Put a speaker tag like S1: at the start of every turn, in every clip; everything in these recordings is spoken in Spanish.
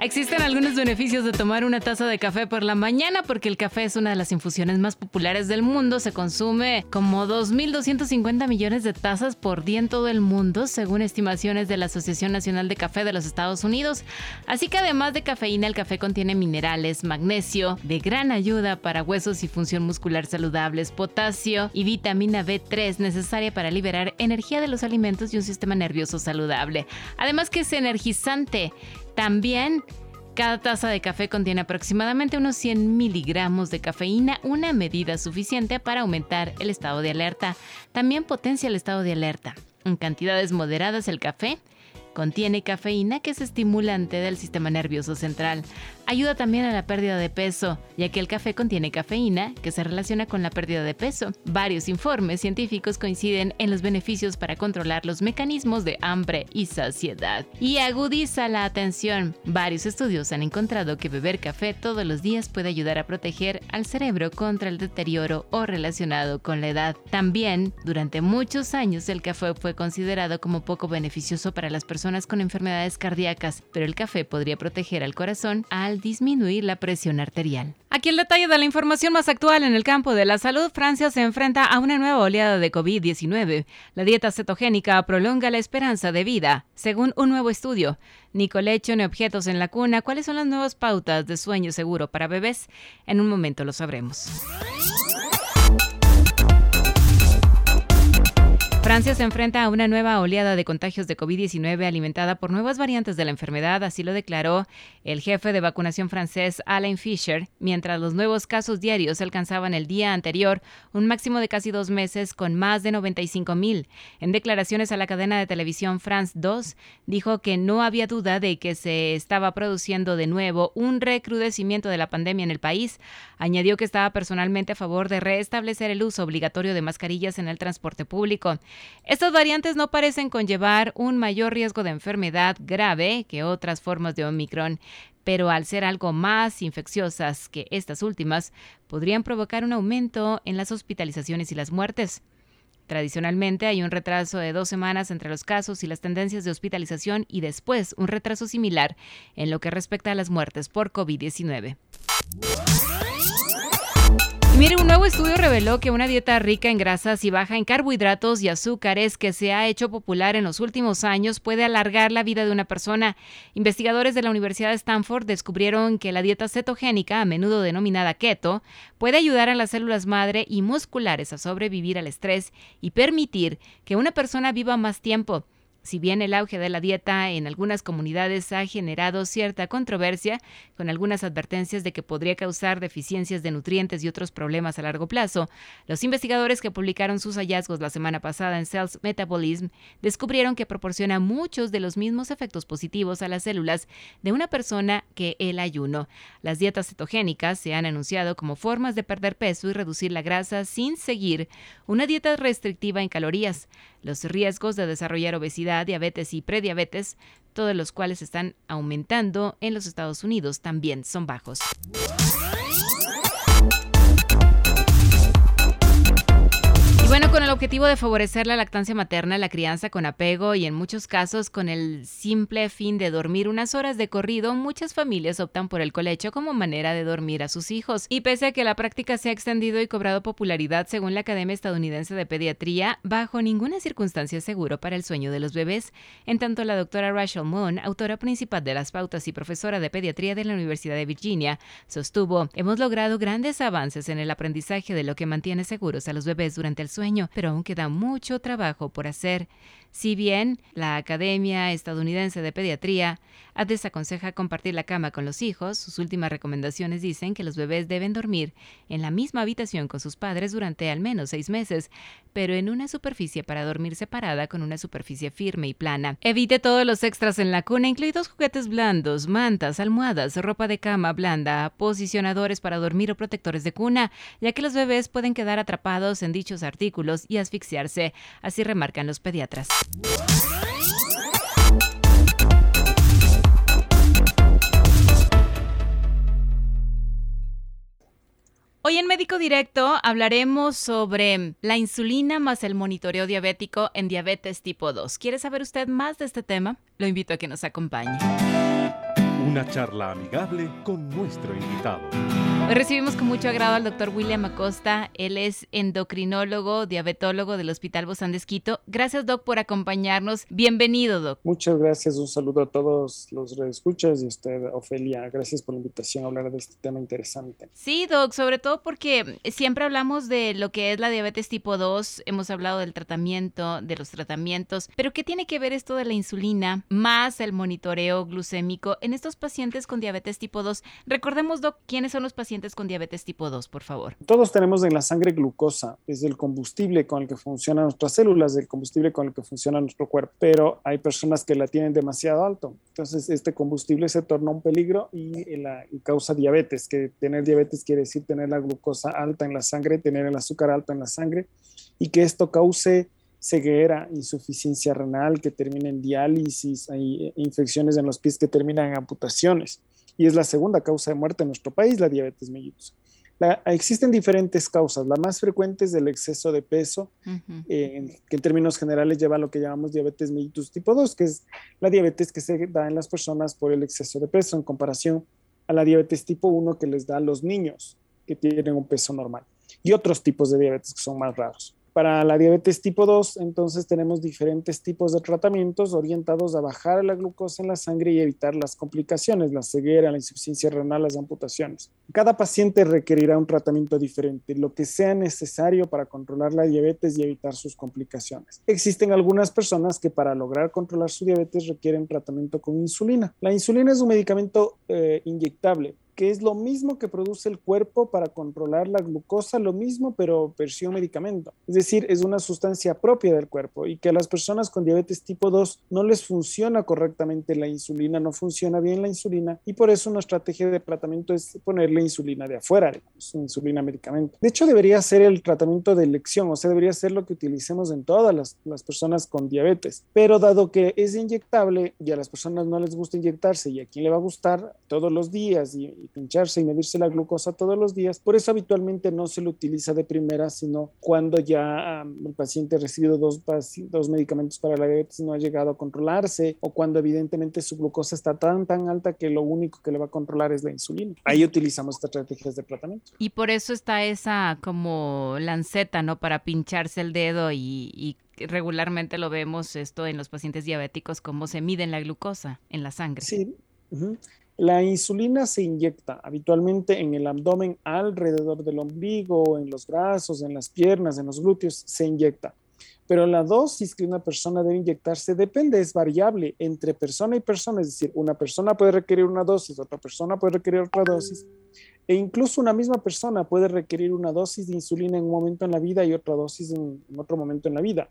S1: Existen algunos beneficios de tomar una taza de café por la mañana porque el café es una de las infusiones más populares del mundo. Se consume como 2.250 millones de tazas por día en todo el mundo, según estimaciones de la Asociación Nacional de Café de los Estados Unidos. Así que además de cafeína, el café contiene minerales, magnesio, de gran ayuda para huesos y función muscular saludables, potasio y vitamina B3 necesaria para liberar energía de los alimentos y un sistema nervioso saludable. Además que es energizante. También cada taza de café contiene aproximadamente unos 100 miligramos de cafeína, una medida suficiente para aumentar el estado de alerta. También potencia el estado de alerta. En cantidades moderadas el café Contiene cafeína que es estimulante del sistema nervioso central. Ayuda también a la pérdida de peso, ya que el café contiene cafeína que se relaciona con la pérdida de peso. Varios informes científicos coinciden en los beneficios para controlar los mecanismos de hambre y saciedad. Y agudiza la atención. Varios estudios han encontrado que beber café todos los días puede ayudar a proteger al cerebro contra el deterioro o relacionado con la edad. También, durante muchos años el café fue considerado como poco beneficioso para las personas con enfermedades cardíacas, pero el café podría proteger al corazón al disminuir la presión arterial. Aquí el detalle de la información más actual en el campo de la salud. Francia se enfrenta a una nueva oleada de COVID-19. La dieta cetogénica prolonga la esperanza de vida, según un nuevo estudio. Ni colecho ni objetos en la cuna. ¿Cuáles son las nuevas pautas de sueño seguro para bebés? En un momento lo sabremos. Francia se enfrenta a una nueva oleada de contagios de COVID-19 alimentada por nuevas variantes de la enfermedad, así lo declaró el jefe de vacunación francés Alain Fischer, mientras los nuevos casos diarios alcanzaban el día anterior un máximo de casi dos meses con más de 95 mil. En declaraciones a la cadena de televisión France 2, dijo que no había duda de que se estaba produciendo de nuevo un recrudecimiento de la pandemia en el país. Añadió que estaba personalmente a favor de restablecer el uso obligatorio de mascarillas en el transporte público. Estas variantes no parecen conllevar un mayor riesgo de enfermedad grave que otras formas de Omicron, pero al ser algo más infecciosas que estas últimas, podrían provocar un aumento en las hospitalizaciones y las muertes. Tradicionalmente hay un retraso de dos semanas entre los casos y las tendencias de hospitalización y después un retraso similar en lo que respecta a las muertes por COVID-19. Mire, un nuevo estudio reveló que una dieta rica en grasas y baja en carbohidratos y azúcares que se ha hecho popular en los últimos años puede alargar la vida de una persona. Investigadores de la Universidad de Stanford descubrieron que la dieta cetogénica, a menudo denominada keto, puede ayudar a las células madre y musculares a sobrevivir al estrés y permitir que una persona viva más tiempo. Si bien el auge de la dieta en algunas comunidades ha generado cierta controversia, con algunas advertencias de que podría causar deficiencias de nutrientes y otros problemas a largo plazo, los investigadores que publicaron sus hallazgos la semana pasada en Cells Metabolism descubrieron que proporciona muchos de los mismos efectos positivos a las células de una persona que el ayuno. Las dietas cetogénicas se han anunciado como formas de perder peso y reducir la grasa sin seguir una dieta restrictiva en calorías. Los riesgos de desarrollar obesidad, diabetes y prediabetes, todos los cuales están aumentando en los Estados Unidos, también son bajos. Bueno, con el objetivo de favorecer la lactancia materna, la crianza con apego y en muchos casos con el simple fin de dormir unas horas de corrido, muchas familias optan por el colecho como manera de dormir a sus hijos. Y pese a que la práctica se ha extendido y cobrado popularidad según la Academia Estadounidense de Pediatría, bajo ninguna circunstancia es seguro para el sueño de los bebés. En tanto, la doctora Rachel Moon, autora principal de las pautas y profesora de pediatría de la Universidad de Virginia, sostuvo, hemos logrado grandes avances en el aprendizaje de lo que mantiene seguros a los bebés durante el pero aún queda mucho trabajo por hacer. Si bien la Academia Estadounidense de Pediatría desaconseja compartir la cama con los hijos, sus últimas recomendaciones dicen que los bebés deben dormir en la misma habitación con sus padres durante al menos seis meses, pero en una superficie para dormir separada con una superficie firme y plana. Evite todos los extras en la cuna, incluidos juguetes blandos, mantas, almohadas, ropa de cama blanda, posicionadores para dormir o protectores de cuna, ya que los bebés pueden quedar atrapados en dichos artículos y asfixiarse, así remarcan los pediatras. Hoy en Médico Directo hablaremos sobre la insulina más el monitoreo diabético en diabetes tipo 2. ¿Quiere saber usted más de este tema? Lo invito a que nos acompañe.
S2: Una charla amigable con nuestro invitado.
S1: Hoy recibimos con mucho agrado al doctor William Acosta. Él es endocrinólogo, diabetólogo del Hospital Bozán de Gracias, doc, por acompañarnos. Bienvenido, doc.
S3: Muchas gracias. Un saludo a todos los redescuchas y a usted, Ofelia. Gracias por la invitación a hablar de este tema interesante.
S1: Sí, doc, sobre todo porque siempre hablamos de lo que es la diabetes tipo 2. Hemos hablado del tratamiento, de los tratamientos. Pero, ¿qué tiene que ver esto de la insulina más el monitoreo glucémico en estos pacientes con diabetes tipo 2? Recordemos, doc, quiénes son los pacientes con diabetes tipo 2, por favor?
S3: Todos tenemos en la sangre glucosa, es el combustible con el que funcionan nuestras células, el combustible con el que funciona nuestro cuerpo, pero hay personas que la tienen demasiado alto. Entonces, este combustible se torna un peligro y, la, y causa diabetes, que tener diabetes quiere decir tener la glucosa alta en la sangre, tener el azúcar alto en la sangre y que esto cause ceguera, insuficiencia renal que termina en diálisis, hay infecciones en los pies que terminan en amputaciones y es la segunda causa de muerte en nuestro país, la diabetes mellitus. existen diferentes causas. La más frecuente es el exceso de peso, eh, que en términos generales lleva a lo que llamamos diabetes mellitus tipo 2, que es la diabetes que se da en las personas por el exceso de peso en comparación a la diabetes tipo 1 que les da a los niños que tienen un peso normal. Y otros tipos de diabetes que son más raros. Para la diabetes tipo 2, entonces tenemos diferentes tipos de tratamientos orientados a bajar la glucosa en la sangre y evitar las complicaciones, la ceguera, la insuficiencia renal, las amputaciones. Cada paciente requerirá un tratamiento diferente, lo que sea necesario para controlar la diabetes y evitar sus complicaciones. Existen algunas personas que para lograr controlar su diabetes requieren tratamiento con insulina. La insulina es un medicamento eh, inyectable que es lo mismo que produce el cuerpo para controlar la glucosa, lo mismo pero versión medicamento. Es decir, es una sustancia propia del cuerpo y que a las personas con diabetes tipo 2 no les funciona correctamente la insulina, no funciona bien la insulina y por eso una estrategia de tratamiento es ponerle insulina de afuera, digamos, insulina medicamento. De hecho, debería ser el tratamiento de elección, o sea, debería ser lo que utilicemos en todas las, personas con diabetes. Pero dado que es inyectable y a las personas no les gusta inyectarse y a quien le va a gustar todos los días y pincharse y medirse la glucosa todos los días. Por eso habitualmente no se lo utiliza de primera, sino cuando ya el paciente ha recibido dos, dos medicamentos para la diabetes y no ha llegado a controlarse o cuando evidentemente su glucosa está tan, tan alta que lo único que le va a controlar es la insulina. Ahí utilizamos estas estrategias de tratamiento.
S1: Y por eso está esa como lanceta, ¿no? Para pincharse el dedo y, regularmente lo vemos esto en los pacientes diabéticos, cómo se miden la glucosa en la sangre.
S3: Sí. La insulina se inyecta habitualmente en el abdomen alrededor del ombligo, en los brazos, en las piernas, en los glúteos, se inyecta. Pero la dosis que una persona debe inyectarse depende, es variable entre persona y persona. Es decir, una persona puede requerir una dosis, otra persona puede requerir otra dosis. E incluso una misma persona puede requerir una dosis de insulina en un momento en la vida y otra dosis en, otro momento en la vida.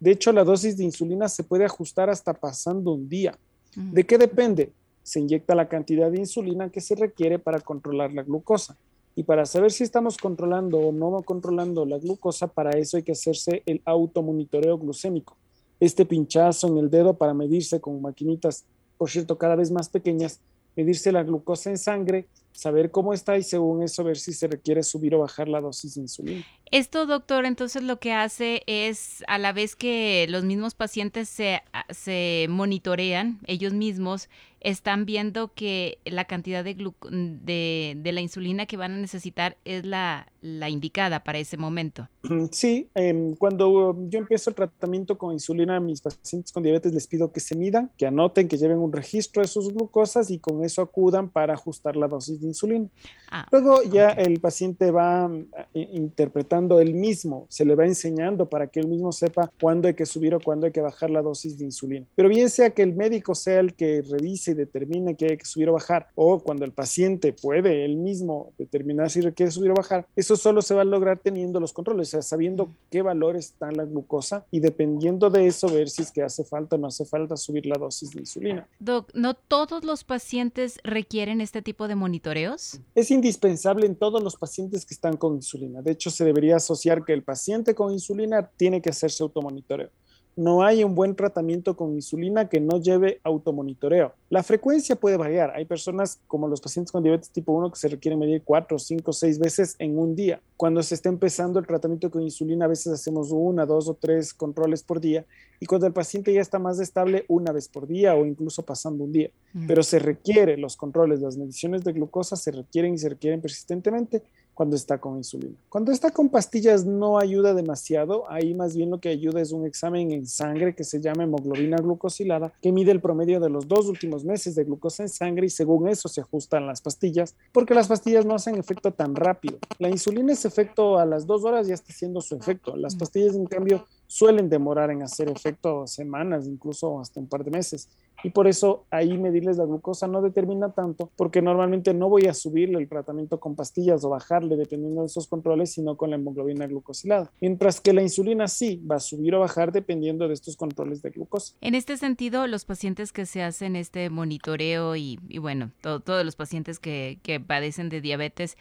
S3: De hecho, la dosis de insulina se puede ajustar hasta pasando un día. ¿De qué depende? Se inyecta la cantidad de insulina que se requiere para controlar la glucosa. Y para saber si estamos controlando o no controlando la glucosa, para eso hay que hacerse el automonitoreo glucémico. Este pinchazo en el dedo para medirse con maquinitas, por cierto, cada vez más pequeñas, medirse la glucosa en sangre, saber cómo está y según eso ver si se requiere subir o bajar la dosis de insulina.
S1: Esto, doctor, entonces lo que hace es, a la vez que los mismos pacientes se, se monitorean ellos mismos, están viendo que la cantidad de, de, de, la insulina que van a necesitar es la, la indicada para ese momento.
S3: Sí, em, cuando yo empiezo el tratamiento con insulina a mis pacientes con diabetes les pido que se midan, que anoten, que lleven un registro de sus glucosas y con eso acudan para ajustar la dosis de insulina. Ah, Luego ya el paciente va eh, interpretando él mismo, se le va enseñando para que él mismo sepa cuándo hay que subir o cuándo hay que bajar la dosis de insulina. Pero bien sea que el médico sea el que revise y determine que hay que subir o bajar, o cuando el paciente puede él mismo determinar si requiere subir o bajar, eso solo se va a lograr teniendo los controles, o sea, sabiendo qué valor está en la glucosa y dependiendo de eso ver si es que hace falta o no hace falta subir la dosis de insulina.
S1: Doc, ¿no todos los pacientes requieren este tipo de monitoreos?
S3: Es indispensable en todos los pacientes que están con insulina. De hecho, se debería asociar que el paciente con insulina tiene que hacerse automonitoreo no hay un buen tratamiento con insulina que no lleve automonitoreo. La frecuencia puede variar. Hay personas como los pacientes con diabetes tipo 1 que se requieren medir 4, 5, 6 veces en un día. Cuando se está empezando el tratamiento con insulina, a veces hacemos una, dos o tres controles por día. Y cuando el paciente ya está más estable, una vez por día o incluso pasando un día. Mm. Pero se requiere los controles, las mediciones de glucosa se requieren y se requieren persistentemente cuando está con insulina. Cuando está con pastillas no ayuda demasiado, ahí más bien lo que ayuda es un examen en sangre que se llama hemoglobina glucosilada, que mide el promedio de los dos últimos meses de glucosa en sangre y según eso se ajustan las pastillas, porque las pastillas no hacen efecto tan rápido. La insulina es efecto a las dos horas ya está haciendo su efecto. Las pastillas en cambio suelen demorar en hacer efecto semanas, incluso hasta un par de meses. Y por eso ahí medirles la glucosa no determina tanto, porque normalmente no voy a subirle el tratamiento con pastillas o bajarle dependiendo de esos controles, sino con la hemoglobina glucosilada. Mientras que la insulina sí va a subir o bajar dependiendo de estos controles de glucosa.
S1: En este sentido, los pacientes que se hacen este monitoreo y, bueno, todos los pacientes que, que padecen de diabetes,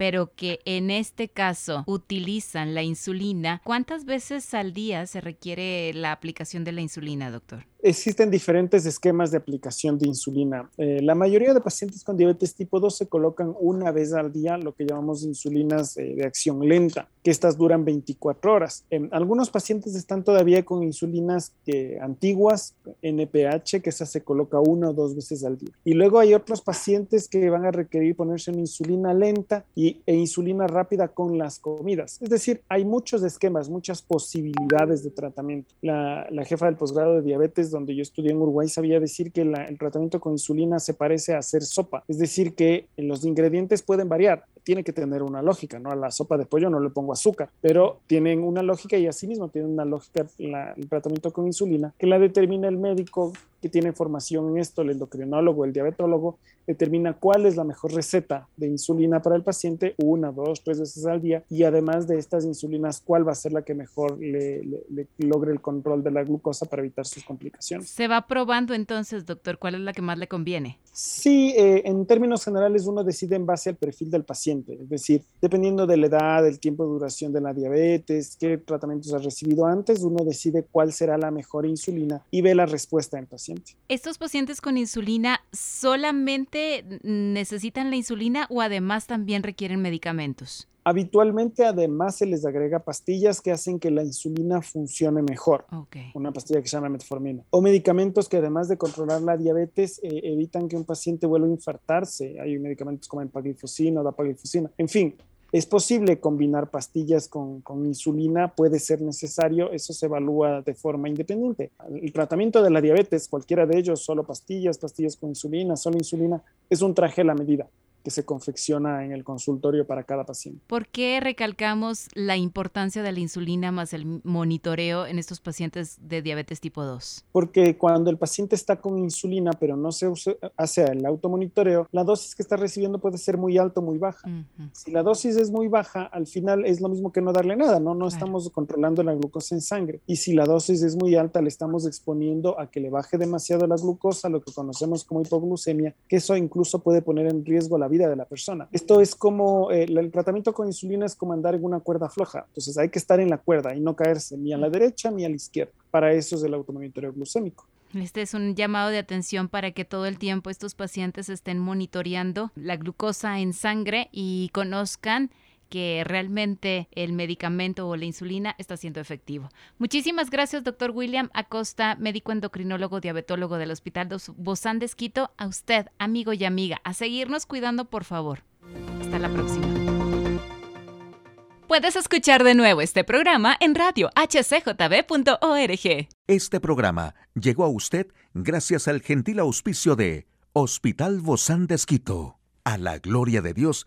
S1: pero que en este caso utilizan la insulina, ¿cuántas veces al día se requiere la aplicación de la insulina, doctor?
S3: Existen diferentes esquemas de aplicación de insulina. Eh, la mayoría de pacientes con diabetes tipo 2 se colocan una vez al día lo que llamamos insulinas eh, de acción lenta, que estas duran 24 horas. algunos pacientes están todavía con insulinas eh, antiguas, NPH, que esa se coloca una o dos veces al día. Y luego hay otros pacientes que van a requerir ponerse una insulina lenta e insulina rápida con las comidas. Es decir, hay muchos esquemas, muchas posibilidades de tratamiento. La, jefa del posgrado de diabetes donde yo estudié en Uruguay, sabía decir que el tratamiento con insulina se parece a hacer sopa, es decir, que los ingredientes pueden variar, tiene que tener una lógica, ¿no? A la sopa de pollo no le pongo azúcar, pero tienen una lógica y asimismo tienen una lógica el tratamiento con insulina que la determina el médico que tiene formación en esto, el endocrinólogo, el diabetólogo, determina cuál es la mejor receta de insulina para el paciente, una, dos, tres veces al día, y además de estas insulinas, cuál va a ser la que mejor le, logre el control de la glucosa para evitar sus complicaciones.
S1: Se va probando entonces, doctor, cuál es la que más le conviene.
S3: Sí, eh, en términos generales uno decide en base al perfil del paciente, es decir, dependiendo de la edad, el tiempo de duración de la diabetes, qué tratamientos ha recibido antes, uno decide cuál será la mejor insulina y ve la respuesta del paciente.
S1: ¿Estos pacientes con insulina solamente necesitan la insulina o además también requieren medicamentos?
S3: Habitualmente además se les agrega pastillas que hacen que la insulina funcione mejor. Una pastilla que se llama metformina. O medicamentos que además de controlar la diabetes eh, evitan que un paciente vuelva a infartarse. Hay medicamentos como empaglifosina o dapaglifosina. En fin, es posible combinar pastillas con, con, insulina, puede ser necesario, eso se evalúa de forma independiente. El tratamiento de la diabetes, cualquiera de ellos, solo pastillas, pastillas con insulina, solo insulina, es un traje a la medida que se confecciona en el consultorio para cada paciente.
S1: ¿Por qué recalcamos la importancia de la insulina más el monitoreo en estos pacientes de diabetes tipo 2?
S3: Porque cuando el paciente está con insulina pero no se hace el automonitoreo, la dosis que está recibiendo puede ser muy alta o muy baja. Si la dosis es muy baja, al final es lo mismo que no darle nada, ¿no? No estamos controlando la glucosa en sangre. Y si la dosis es muy alta, le estamos exponiendo a que le baje demasiado la glucosa, lo que conocemos como hipoglucemia, que eso incluso puede poner en riesgo la vida de la persona. Esto es como eh, el tratamiento con insulina es como andar en una cuerda floja. Entonces hay que estar en la cuerda y no caerse ni a la derecha ni a la izquierda. Para eso es el automonitoreo glucémico.
S1: Este es un llamado de atención para que todo el tiempo estos pacientes estén monitoreando la glucosa en sangre y conozcan que realmente el medicamento o la insulina está siendo efectivo. Muchísimas gracias, doctor William Acosta, médico endocrinólogo, diabetólogo del Hospital Bozán de Esquito. A usted, amigo y amiga, a seguirnos cuidando, por favor. Hasta la próxima. Puedes escuchar de nuevo este programa en radio hcjb.org.
S4: Este programa llegó a usted gracias al gentil auspicio de Hospital Bozán de Esquito, a la gloria de Dios